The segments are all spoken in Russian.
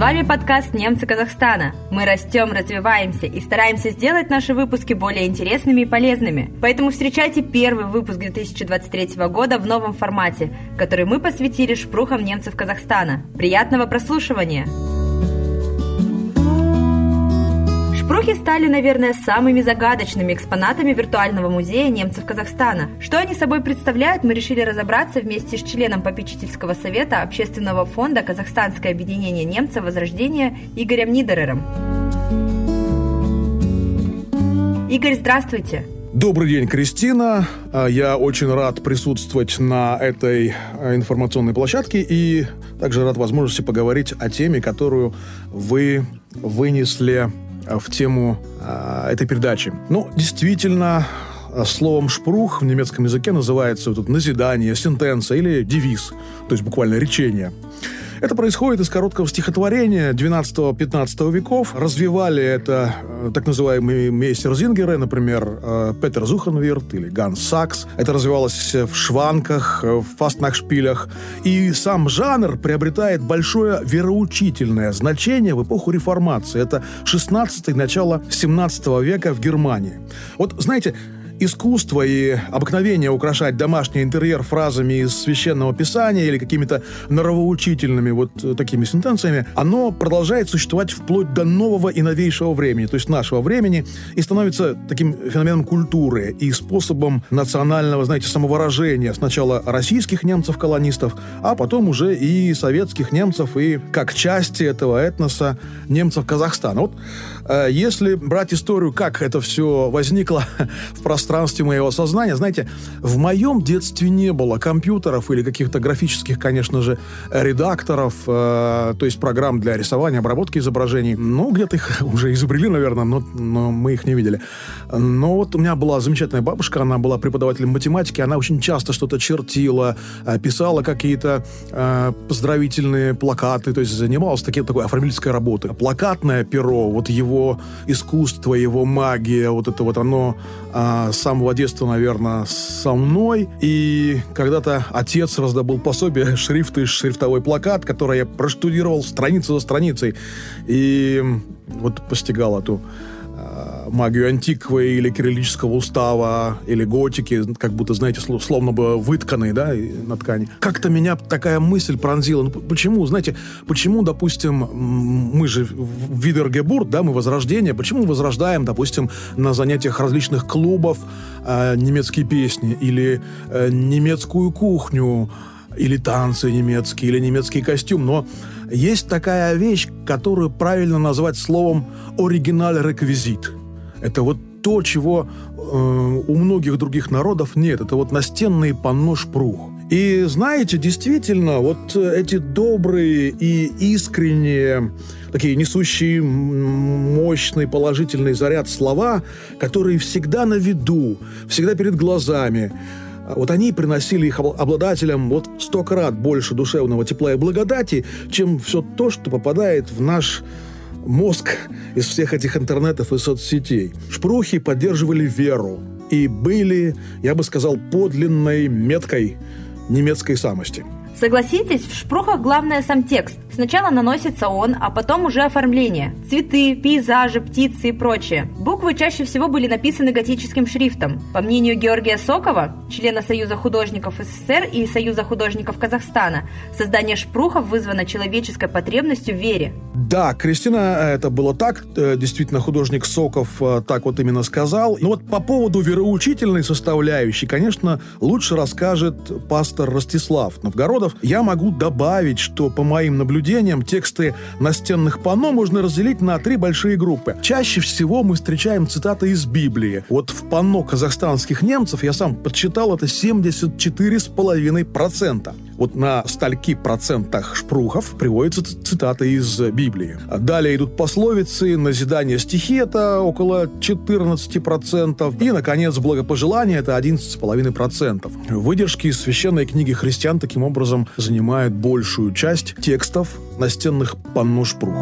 вами подкаст «Немцы Казахстана». Мы растем, развиваемся и стараемся сделать наши выпуски более интересными и полезными. Поэтому встречайте первый выпуск 2023 года в новом формате, который мы посвятили шпрухам немцев Казахстана. Приятного прослушивания! Шпрухи стали, наверное, самыми загадочными экспонатами виртуального музея немцев Казахстана. Что они собой представляют, мы решили разобраться вместе с членом попечительского совета Общественного фонда «Казахстанское объединение немцев Возрождения» Игорем Нидерером. Игорь, здравствуйте! Добрый день, Кристина. А, я очень рад присутствовать на этой а, информационной площадке и также рад возможности поговорить о теме, которую вы вынесли в тему э, этой передачи. Ну, действительно, э, словом «шпрух» в немецком языке называется вот это назидание, сентенция или девиз, то есть буквально речение. Это происходит из короткого стихотворения 12-15 веков. Развивали это э, так называемые мейстер-зингеры, например, э, Петер Зухенвирт или Ганс Сакс. Это развивалось в шванках, в фастнахшпилях. И сам жанр приобретает большое вероучительное значение в эпоху реформации. Это 16 начало 17 века в Германии. Вот, знаете, искусство и обыкновение украшать домашний интерьер фразами из священного писания или какими-то норовоучительными вот э, такими сентенциями, оно продолжает существовать вплоть до нового и новейшего времени, то есть нашего времени, и становится таким феноменом культуры и способом национального, знаете, самовыражения сначала российских немцев-колонистов, а потом уже и советских немцев, и как части этого этноса немцев Казахстана. Вот если брать историю, как это все возникло в пространстве пространстве моего сознания. Знаете, в моем детстве не было компьютеров или каких-то графических, конечно же, редакторов, э, то есть программ для рисования, обработки изображений. Ну, где-то их уже изобрели, наверное, но, но мы их не видели. Но вот у меня была замечательная бабушка, она была преподавателем математики, она очень часто что-то чертила, э, писала какие-то э, поздравительные плакаты, то есть занималась таким, такой оформительской работой. Плакатное перо, вот его искусство, его магия, вот это вот оно э, самого детства, наверное, со мной. И когда-то отец раздобыл пособие, шрифты, шрифтовой плакат, который я проштудировал страницу за страницей. И вот постигал эту магию антиквы или кириллического устава, или готики, как будто, знаете, словно бы вытканные, да, на ткани. Как-то меня такая мысль пронзила. Ну, почему, знаете, почему, допустим, мы же в Видергебург, да, мы возрождение, почему возрождаем, допустим, на занятиях различных клубов э, немецкие песни или э, немецкую кухню, или танцы немецкие, или немецкий костюм, но есть такая вещь, которую правильно назвать словом «оригиналь-реквизит». Это вот то, чего э, у многих других народов нет. Это вот настенный панно шпрух. И знаете, действительно, вот эти добрые и искренние, такие несущие мощный положительный заряд слова, которые всегда на виду, всегда перед глазами, вот они приносили их обладателям вот сто крат больше душевного тепла и благодати, чем все то, что попадает в наш мозг из всех этих интернетов и соцсетей. Шпрухи поддерживали веру и были, я бы сказал, подлинной меткой немецкой самости – Согласитесь, в шпрухах главное сам текст. Сначала наносится он, а потом уже оформление. Цветы, пейзажи, птицы и прочее. Буквы чаще всего были написаны готическим шрифтом. По мнению Георгия Сокова, члена Союза художников СССР и Союза художников Казахстана, создание шпрухов вызвано человеческой потребностью в вере. Да, Кристина, это было так. Э, действительно, художник Соков э, так вот именно сказал. Но вот по поводу вероучительной составляющей, конечно, лучше расскажет пастор Ростислав Новгородов, я могу добавить, что по моим наблюдениям тексты настенных панно можно разделить на три большие группы. Чаще всего мы встречаем цитаты из Библии. Вот в панно казахстанских немцев, я сам подсчитал, это 74,5%. Вот на стальки процентах шпрухов приводятся цитаты из Библии. Далее идут пословицы, назидание стихи – это около 14%. И, наконец, благопожелание – это 11,5%. Выдержки из священной книги христиан таким образом занимает большую часть текстов настенных панно шпрух.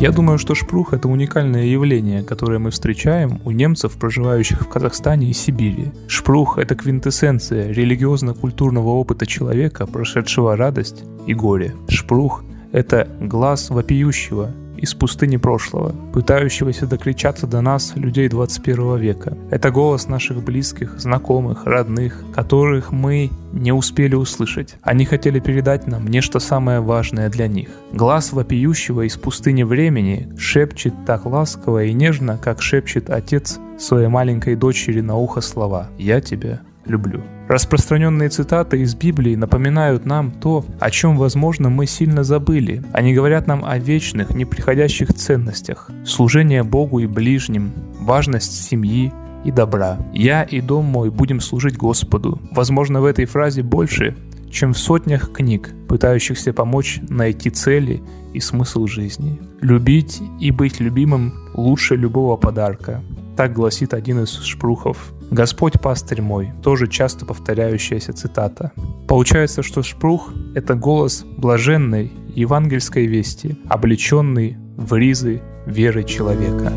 Я думаю, что шпрух – это уникальное явление, которое мы встречаем у немцев, проживающих в Казахстане и Сибири. Шпрух – это квинтэссенция религиозно-культурного опыта человека, прошедшего радость и горе. Шпрух Это глаз вопиющего, из пустыни прошлого, пытающегося докричаться до нас, людей 21 века. Это голос наших близких, знакомых, родных, которых мы не успели услышать. Они хотели передать нам нечто самое важное для них. Глаз вопиющего из пустыни времени шепчет так ласково и нежно, как шепчет отец своей маленькой дочери на ухо слова «Я тебя люблю». Распространенные цитаты из Библии напоминают нам то, о чем, возможно, мы сильно забыли. Они говорят нам о вечных, неприходящих ценностях, служение Богу и ближним, важность семьи, и добра. Я и дом мой будем служить Господу. Возможно, в этой фразе больше, чем в сотнях книг, пытающихся помочь найти цели и смысл жизни. Любить и быть любимым лучше любого подарка. Так гласит один из шпрухов «Господь пастырь мой» – тоже часто повторяющаяся цитата. Получается, что шпрух – это голос блаженной евангельской вести, облеченный в ризы веры человека.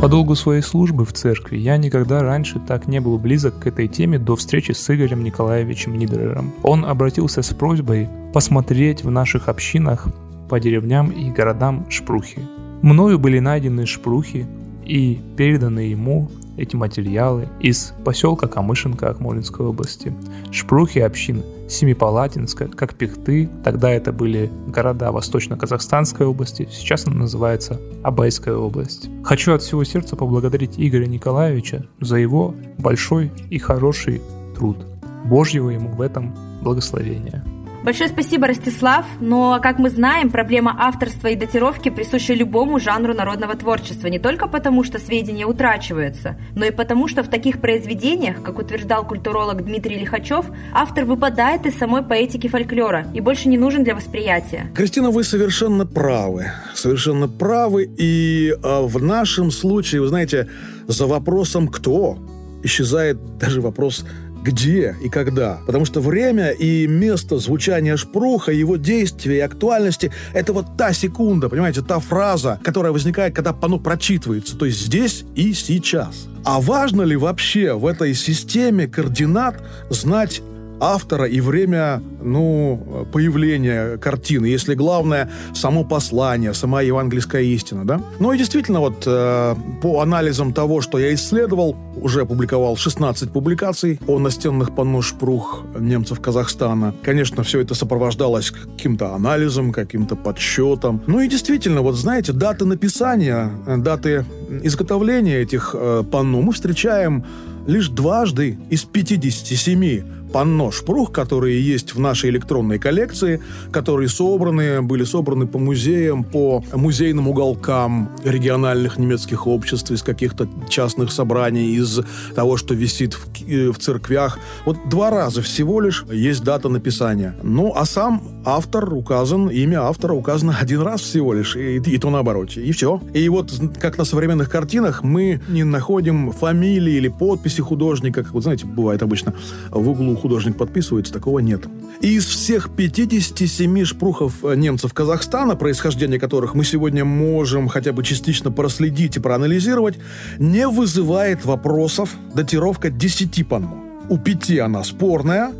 По долгу своей службы в церкви я никогда раньше так не был близок к этой теме до встречи с Игорем Николаевичем Нидерером. Он обратился с просьбой посмотреть в наших общинах по деревням и городам шпрухи. Мною были найдены шпрухи и переданы ему эти материалы из поселка Камышинка Акмолинской области, Шпрухи общин Семипалатинска, как Пихты, тогда это были города Восточно-Казахстанской области, сейчас она называется Абайская область. Хочу от всего сердца поблагодарить Игоря Николаевича за его большой и хороший труд. Божьего ему в этом благословения. Большое спасибо, Ростислав. Но, как мы знаем, проблема авторства и датировки присуща любому жанру народного творчества, не только потому, что сведения утрачиваются, но и потому, что в таких произведениях, как утверждал культуролог Дмитрий Лихачев, автор выпадает из самой поэтики фольклора и больше не нужен для восприятия. Кристина, вы совершенно правы. Совершенно правы. И э, в нашем случае, вы знаете, за вопросом «кто?» исчезает даже вопрос где и когда. Потому что время и место звучания шпруха, его действия и актуальности – это вот та секунда, понимаете, та фраза, которая возникает, когда пано прочитывается, то есть здесь и сейчас. А важно ли вообще в этой системе координат знать автора и время, ну, появления картины, если главное само послание, сама евангельская истина, да? Ну и действительно, вот э, по анализам того, что я исследовал, уже опубликовал 16 публикаций о настенных панно шпрух немцев Казахстана. Конечно, все это сопровождалось каким-то анализом, каким-то подсчетом. Ну и действительно, вот знаете, даты написания, даты изготовления этих э, панно мы встречаем лишь дважды из 57 панно шпрух, которые есть в нашей электронной коллекции, которые собраны, были собраны по музеям, по музейным уголкам региональных немецких обществ, из каких-то частных собраний, из того, что висит в, э, в церквях. Вот два раза всего лишь есть дата написания. Ну, а сам автор указан, имя автора указано один раз всего лишь, и, и то наоборот, и все. И вот как на современных картинах мы не находим фамилии или подписи художника, как вот знаете, бывает обычно в углу художник подписывается, такого нет. И из всех 57 шпрухов э, немцев Казахстана, происхождение которых мы сегодня можем хотя бы частично проследить и проанализировать, не вызывает вопросов датировка 10 панмо. У пяти она спорная,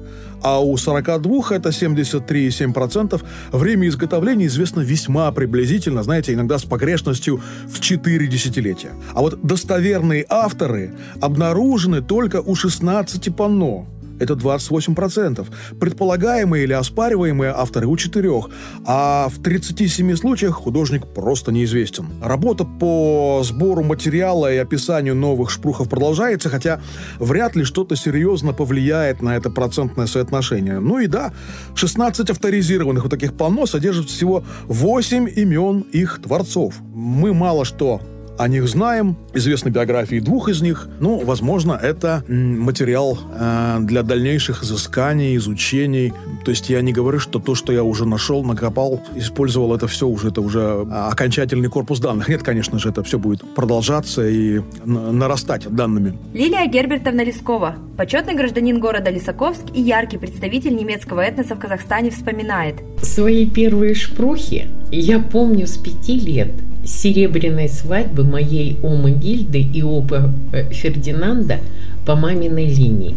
а у 42, это 73,7%, время изготовления известно весьма приблизительно, знаете, иногда с погрешностью в 4 десятилетия. А вот достоверные авторы обнаружены только у 16 панно, это 28%. Предполагаемые или оспариваемые авторы у четырех, а в 37 случаях художник просто неизвестен. Работа по сбору материала и описанию новых шпрухов продолжается, хотя вряд ли что-то серьезно повлияет на это процентное соотношение. Ну и да, 16 авторизированных вот таких полно содержат всего 8 имен их творцов. Мы мало что о них знаем, известны биографии двух из них. Ну, возможно, это материал э, для дальнейших изысканий, изучений. То есть я не говорю, что то, что я уже нашел, накопал, использовал, это все уже, это уже а, окончательный корпус данных. Нет, конечно же, это все будет продолжаться и нарастать данными. Лилия Гербертовна Лескова, почетный гражданин города Лисаковск и яркий представитель немецкого этноса в Казахстане, вспоминает. Свои первые шпрухи я помню с пяти лет – серебряной свадьбы моей Омы Гильды и Опа э, Фердинанда по маминой линии.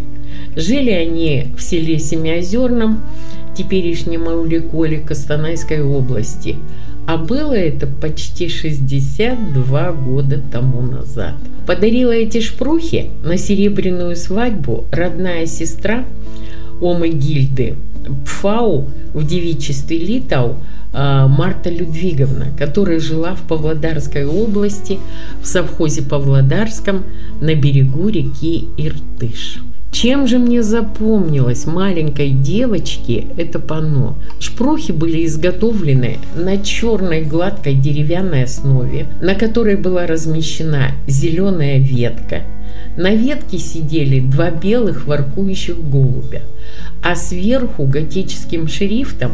Жили они в селе Семиозерном. теперешнем Мауликоле Костанайской области. А было это почти 62 года тому назад. Подарила эти шпрухи на серебряную свадьбу родная сестра Омы Гильды Пфау в девичестве Литау Марта Людвиговна, которая жила в Павлодарской области, в совхозе Павлодарском на берегу реки Иртыш. Чем же мне запомнилось маленькой девочке это панно? Шпрохи были изготовлены на черной гладкой деревянной основе, на которой была размещена зеленая ветка. На ветке сидели два белых воркующих голубя, а сверху готическим шрифтом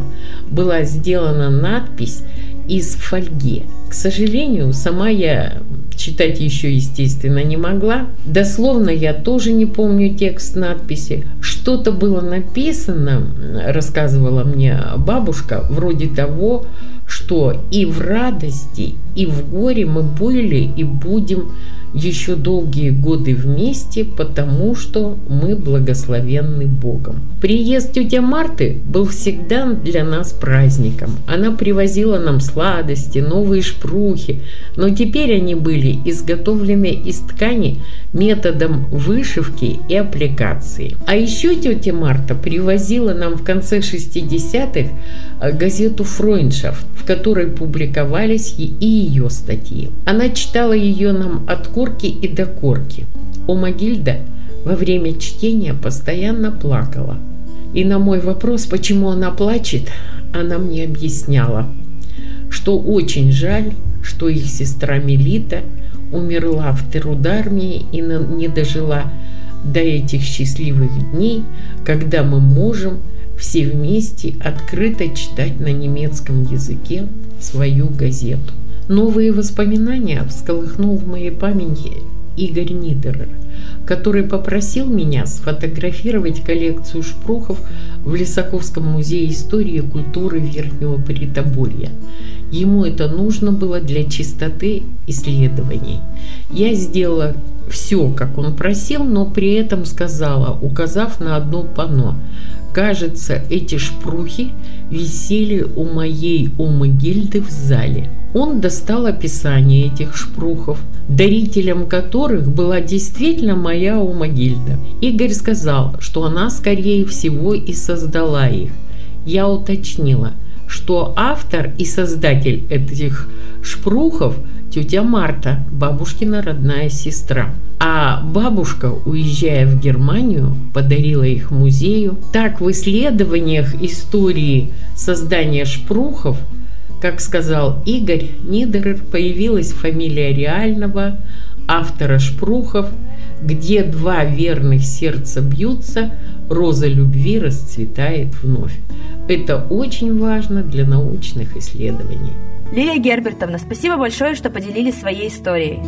была сделана надпись из фольги. К сожалению, сама я читать еще, естественно, не могла. Дословно я тоже не помню текст надписи. Что-то было написано, рассказывала мне бабушка, вроде того, что и в радости, и в горе мы были и будем еще долгие годы вместе, потому что мы благословенны Богом. Приезд тети Марты был всегда для нас праздником. Она привозила нам сладости, новые шпрухи, но теперь они были изготовлены из ткани методом вышивки и аппликации. А еще тетя Марта привозила нам в конце 60-х э, газету «Фройншафт», в которой публиковались и ее статьи. Она читала ее нам от корки и до корки. У Магильда во время чтения постоянно плакала. И на мой вопрос, почему она плачет, она мне объясняла, что очень жаль, что их сестра Мелита умерла в Терудармии и не дожила до этих счастливых дней, когда мы можем все вместе открыто читать на немецком языке свою газету. Новые воспоминания всколыхнул в моей памяти Игорь Нидерер, который попросил меня сфотографировать коллекцию шпрухов в Лисаковском музее истории и культуры Верхнего Притоболья. Ему это нужно было для чистоты исследований. Я сделала все, как он просил, но при этом сказала, указав на одно панно. Кажется, эти шпрухи висели у моей Омы-Гильды в зале. Он достал описание этих шпрухов, дарителем которых была действительно моя Омагильда. Игорь сказал, что она, скорее всего, и создала их. Я уточнила, что автор и создатель этих шпрухов – тетя Марта, бабушкина родная сестра. А бабушка, уезжая в Германию, подарила их музею. Так в исследованиях истории создания шпрухов – как сказал Игорь Нидерер, появилась фамилия реального автора Шпрухов, где два верных сердца бьются, роза любви расцветает вновь. Это очень важно для научных исследований. Лилия Гербертовна, спасибо большое, что поделились своей историей.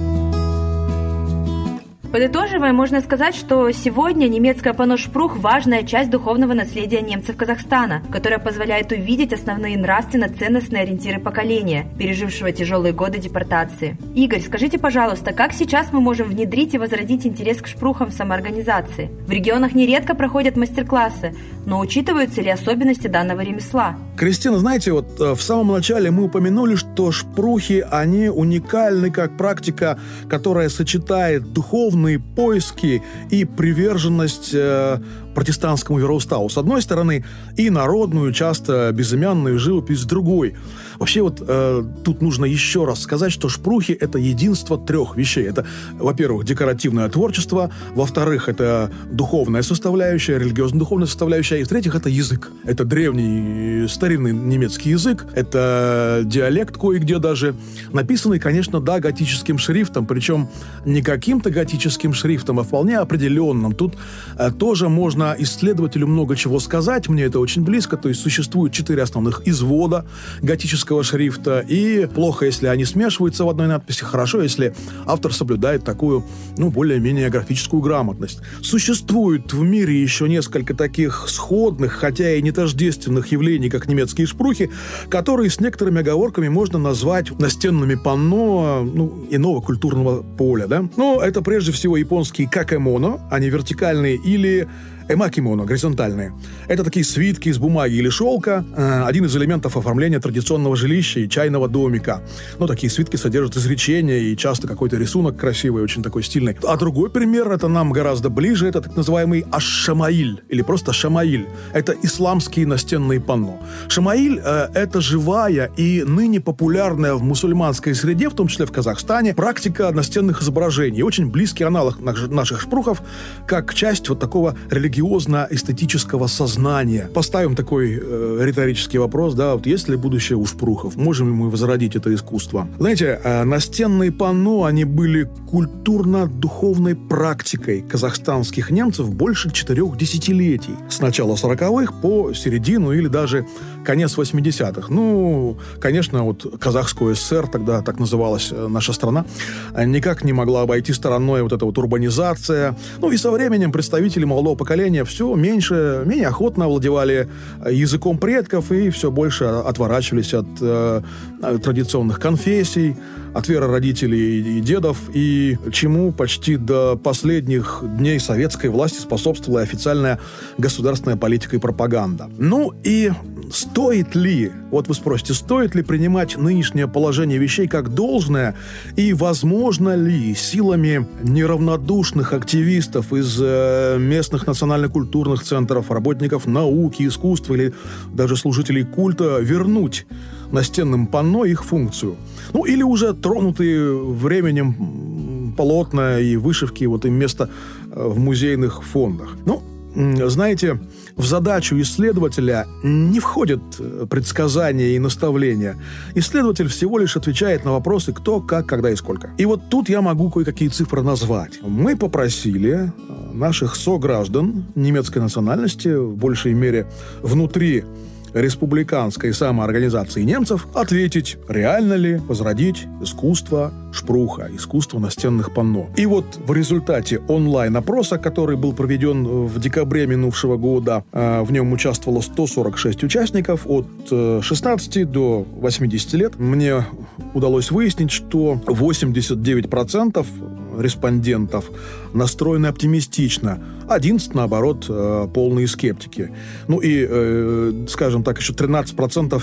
Подытоживая, можно сказать, что сегодня немецкая паношпрух – важная часть духовного наследия немцев Казахстана, которая позволяет увидеть основные нравственно-ценностные ориентиры поколения, пережившего тяжелые годы депортации. Игорь, скажите, пожалуйста, как сейчас мы можем внедрить и возродить интерес к шпрухам в самоорганизации? В регионах нередко проходят мастер-классы, но учитываются ли особенности данного ремесла? Кристина, знаете, вот э, в самом начале мы упомянули, что шпрухи, они уникальны как практика, которая сочетает духовные поиски и приверженность э, протестантскому вероуставу с одной стороны и народную, часто безымянную живопись с другой. Вообще вот э, тут нужно еще раз сказать, что шпрухи – это единство трех вещей. Это, во-первых, декоративное творчество, во-вторых, это духовная составляющая, религиозно-духовная составляющая, и в-третьих, это язык. Это древний старинный немецкий язык, это диалект кое-где даже, написанный, конечно, да, готическим шрифтом, причем не каким-то готическим шрифтом, а вполне определенным. Тут э, тоже можно исследователю много чего сказать, мне это очень близко, то есть существует четыре основных извода готического шрифта, и плохо, если они смешиваются в одной надписи, хорошо, если автор соблюдает такую, ну, более-менее графическую грамотность. Существует в мире еще несколько таких сходных, хотя и не тождественных явлений, как немецкие шпрухи, которые с некоторыми оговорками можно назвать настенными панно ну, иного культурного поля, да? Ну, это прежде всего японские какэмоно, они вертикальные, или Эмакимоно, горизонтальные. Это такие свитки из бумаги или шелка, э, один из элементов оформления традиционного жилища и чайного домика. Ну, такие свитки содержат изречения и часто какой-то рисунок красивый, очень такой стильный. А другой пример, это нам гораздо ближе, это так называемый Аш-Шамаиль, или просто Шамаиль. Это исламские настенные панно. Шамаиль э, это живая и ныне популярная в мусульманской среде, в том числе в Казахстане, практика настенных изображений. Очень близкий аналог наших шпрухов, как часть вот такого религиозно-эстетического сознания. Поставим такой э, риторический вопрос, да, вот есть ли будущее у шпрухов? Можем ли мы возродить это искусство? Знаете, э, настенные панно, они были культурно-духовной практикой казахстанских немцев больше четырех десятилетий. С начала 40-х по середину или даже конец 80-х. Ну, конечно, вот Казахскую ССР, тогда так называлась э, наша страна, никак не могла обойти стороной вот эта вот урбанизация. Ну и со временем представители молодого поколения все меньше, менее охотно овладевали э, языком предков и все больше отворачивались от э, традиционных конфессий, от веры родителей и дедов, и чему почти до последних дней советской власти способствовала официальная государственная политика и пропаганда. Ну и стоит ли, вот вы спросите, стоит ли принимать нынешнее положение вещей как должное, и возможно ли силами неравнодушных активистов из э, местных национально-культурных центров, работников науки, искусства или даже служителей культа вернуть настенным панно их функцию. Ну, или уже тронутые временем полотна и вышивки, вот им место э, в музейных фондах. Ну, знаете, в задачу исследователя не входят э, предсказания и наставления. Исследователь всего лишь отвечает на вопросы кто, как, когда и сколько. И вот тут я могу кое-какие цифры назвать. Мы попросили э, наших сограждан немецкой национальности, в большей мере внутри республиканской самоорганизации немцев ответить, реально ли возродить искусство шпруха, искусство настенных панно. И вот в результате онлайн-опроса, который был проведен в декабре минувшего года, э, в нем участвовало 146 участников от 16 э, до 80 лет, мне удалось выяснить, что 89% респондентов настроены оптимистично, 11, наоборот, э, полные скептики. Ну и, э, скажем так, еще 13%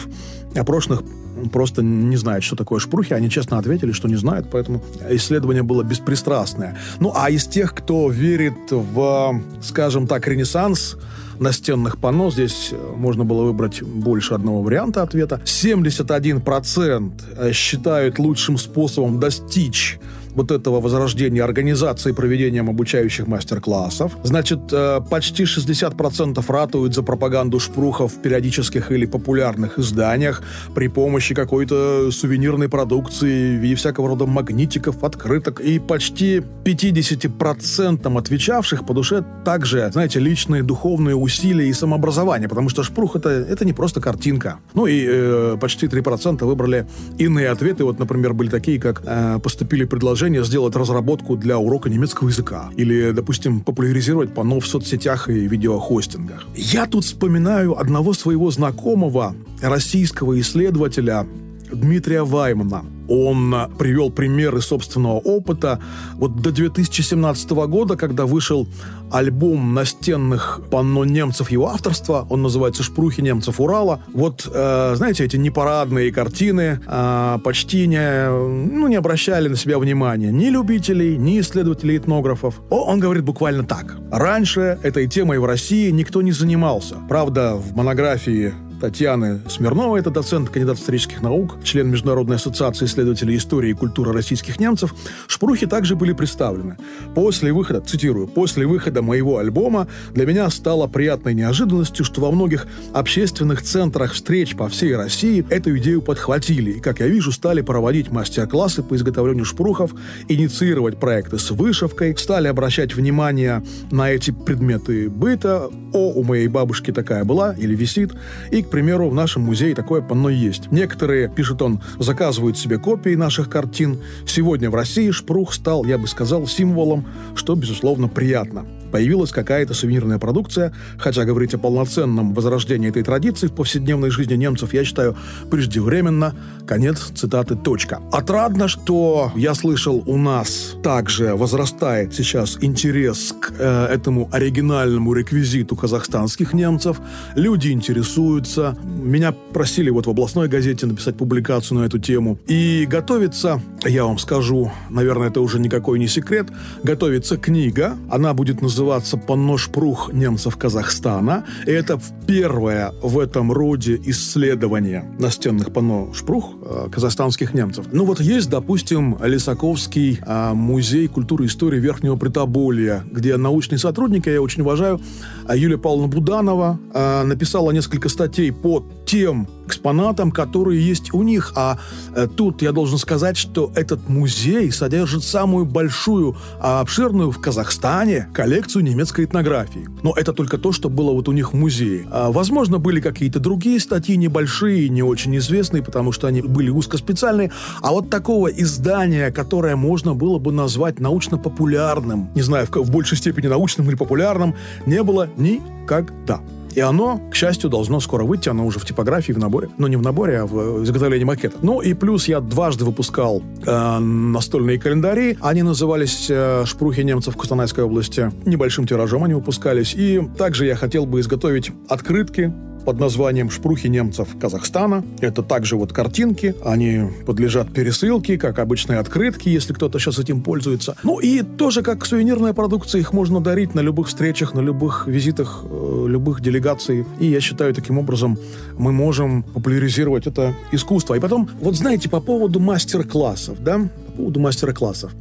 опрошенных просто не знают, что такое шпрухи. Они честно ответили, что не знают, поэтому исследование было беспристрастное. Ну, а из тех, кто верит в, скажем так, ренессанс, настенных панно. Здесь можно было выбрать больше одного варианта ответа. 71% считают лучшим способом достичь вот этого возрождения организации проведением обучающих мастер-классов. Значит, э, почти 60% ратуют за пропаганду шпрухов в периодических или популярных изданиях при помощи какой-то сувенирной продукции виде всякого рода магнитиков, открыток. И почти 50% отвечавших по душе также, знаете, личные духовные усилия и самообразование, потому что шпрух это, это не просто картинка. Ну и э, почти 3% выбрали иные ответы. Вот, например, были такие, как э, поступили предложения предложение сделать разработку для урока немецкого языка. Или, допустим, популяризировать панно в соцсетях и видеохостингах. Я тут вспоминаю одного своего знакомого, российского исследователя Дмитрия Ваймана. Он привел примеры собственного опыта. Вот до 2017 года, когда вышел альбом настенных панно немцев его авторства, он называется «Шпрухи немцев Урала». Вот, э, знаете, эти непарадные картины э, почти не, ну, не обращали на себя внимания ни любителей, ни исследователей этнографов. О, он говорит буквально так. Раньше этой темой в России никто не занимался. Правда, в монографии Татьяны Смирновой, это доцент, кандидат исторических наук, член Международной ассоциации исследователей истории и культуры российских немцев, шпрухи также были представлены. После выхода, цитирую, «после выхода моего альбома для меня стало приятной неожиданностью, что во многих общественных центрах встреч по всей России эту идею подхватили и, как я вижу, стали проводить мастер-классы по изготовлению шпрухов, инициировать проекты с вышивкой, стали обращать внимание на эти предметы быта. О, у моей бабушки такая была или висит. И, к примеру, в нашем музее такое панно есть. Некоторые, пишет он, заказывают себе копии наших картин. Сегодня в России шпрух стал, я бы сказал, символом, что, безусловно, приятно появилась какая-то сувенирная продукция, хотя говорить о полноценном возрождении этой традиции в повседневной жизни немцев, я считаю, преждевременно. Конец цитаты «Точка». Отрадно, что я слышал, у нас также возрастает сейчас интерес к э, этому оригинальному реквизиту казахстанских немцев. Люди интересуются. Меня просили вот в областной газете написать публикацию на эту тему. И готовится, я вам скажу, наверное, это уже никакой не секрет, готовится книга. Она будет называться называться «Панно шпрух немцев Казахстана». И это первое в этом роде исследование настенных панно шпрух э, казахстанских немцев. Ну вот есть, допустим, Лисаковский э, музей культуры и истории Верхнего Притоболья, где научный сотрудник, я очень уважаю, а Юлия Павловна Буданова, э, написала несколько статей по тем экспонатам, которые есть у них. А э, тут я должен сказать, что этот музей содержит самую большую, а обширную в Казахстане коллекцию немецкой этнографии. Но это только то, что было вот у них в музее. А, возможно, были какие-то другие статьи небольшие, не очень известные, потому что они были узкоспециальные. А вот такого издания, которое можно было бы назвать научно-популярным, не знаю, в, в большей степени научным или популярным, не было никогда. И оно, к счастью, должно скоро выйти. Оно уже в типографии, в наборе. Ну, не в наборе, а в изготовлении макета. Ну, и плюс я дважды выпускал э, настольные календари. Они назывались э, «Шпрухи немцев в Костанайской области». Небольшим тиражом они выпускались. И также я хотел бы изготовить открытки под названием «Шпрухи немцев Казахстана». Это также вот картинки, они подлежат пересылке, как обычные открытки, если кто-то сейчас этим пользуется. Ну и тоже как сувенирная продукция, их можно дарить на любых встречах, на любых визитах, э, любых делегаций. И я считаю, таким образом мы можем популяризировать это искусство. И потом, вот знаете, по поводу мастер-классов, да, по поводу мастер-классов.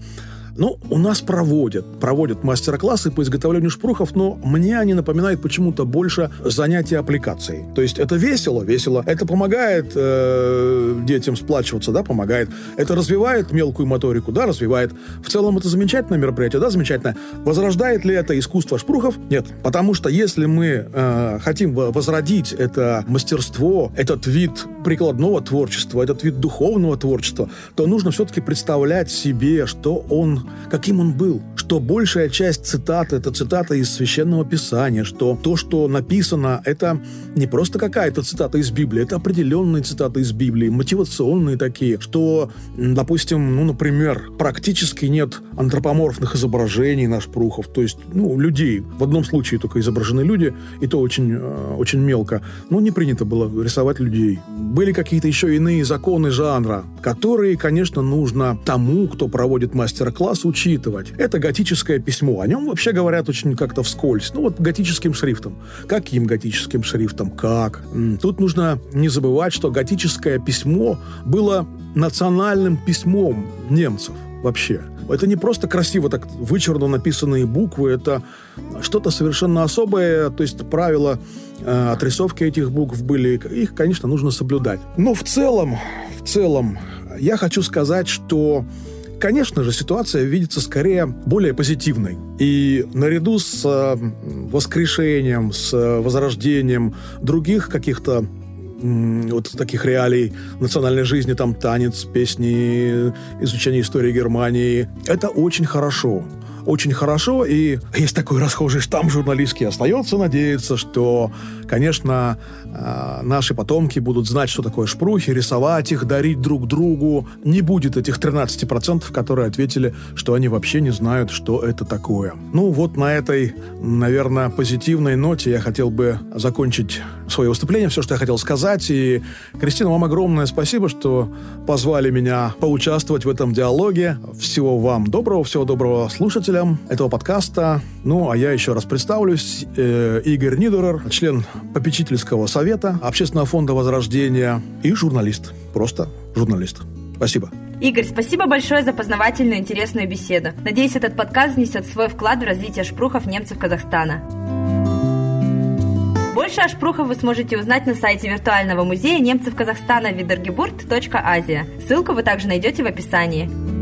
Ну, у нас проводят, проводят мастер-классы по изготовлению шпрухов, но мне они напоминают почему-то больше занятия аппликацией. То есть это весело, весело. Это помогает э, детям сплачиваться, да, помогает. Это развивает мелкую моторику, да, развивает. В целом это замечательное мероприятие, да, замечательное. Возрождает ли это искусство шпрухов? Нет. Потому что если мы э, хотим возродить это мастерство, этот вид прикладного творчества, этот вид духовного творчества, то нужно все-таки представлять себе, что он каким он был, что большая часть цитаты – это цитата из Священного Писания, что то, что написано, это не просто какая-то цитата из Библии, это определенные цитаты из Библии, мотивационные такие, что, допустим, ну, например, практически нет антропоморфных изображений на шпрухов, то есть, ну, людей. В одном случае только изображены люди, и то очень, э, очень мелко. Но не принято было рисовать людей. Были какие-то еще иные законы жанра, которые, конечно, нужно тому, кто проводит мастер-класс, класс учитывать. Это готическое письмо. О нем вообще говорят очень как-то вскользь. Ну вот готическим шрифтом. Каким готическим шрифтом? Как? Тут нужно не забывать, что готическое письмо было национальным письмом немцев вообще. Это не просто красиво так вычурно написанные буквы, это что-то совершенно особое, то есть правила э, отрисовки этих букв были, их, конечно, нужно соблюдать. Но в целом, в целом, я хочу сказать, что Конечно же, ситуация видится скорее более позитивной. И наряду с э, воскрешением, с э, возрождением других каких-то вот таких реалий национальной жизни, там танец, песни, изучение истории Германии. Это очень хорошо очень хорошо, и есть такой расхожий штамп журналистский. Остается надеяться, что, конечно, а, наши потомки будут знать, что такое шпрухи, рисовать их, дарить друг другу. Не будет этих 13%, которые ответили, что они вообще не знают, что это такое. Ну, вот на этой, наверное, позитивной ноте я хотел бы закончить свое выступление, все, что я хотел сказать. И, Кристина, вам огромное спасибо, что позвали меня поучаствовать в этом диалоге. Всего вам доброго, всего доброго слушателям этого подкаста. Ну, а я еще раз представлюсь. Э, Игорь Нидерер, член попечительского совета Общественного фонда Возрождения и журналист. Просто журналист. Спасибо. Игорь, спасибо большое за познавательную интересную беседу. Надеюсь, этот подкаст внесет свой вклад в развитие шпрухов немцев Казахстана. Больше о шпрухах вы сможете узнать на сайте виртуального музея немцев Казахстана видергебурт.азия. Ссылку вы также найдете в описании.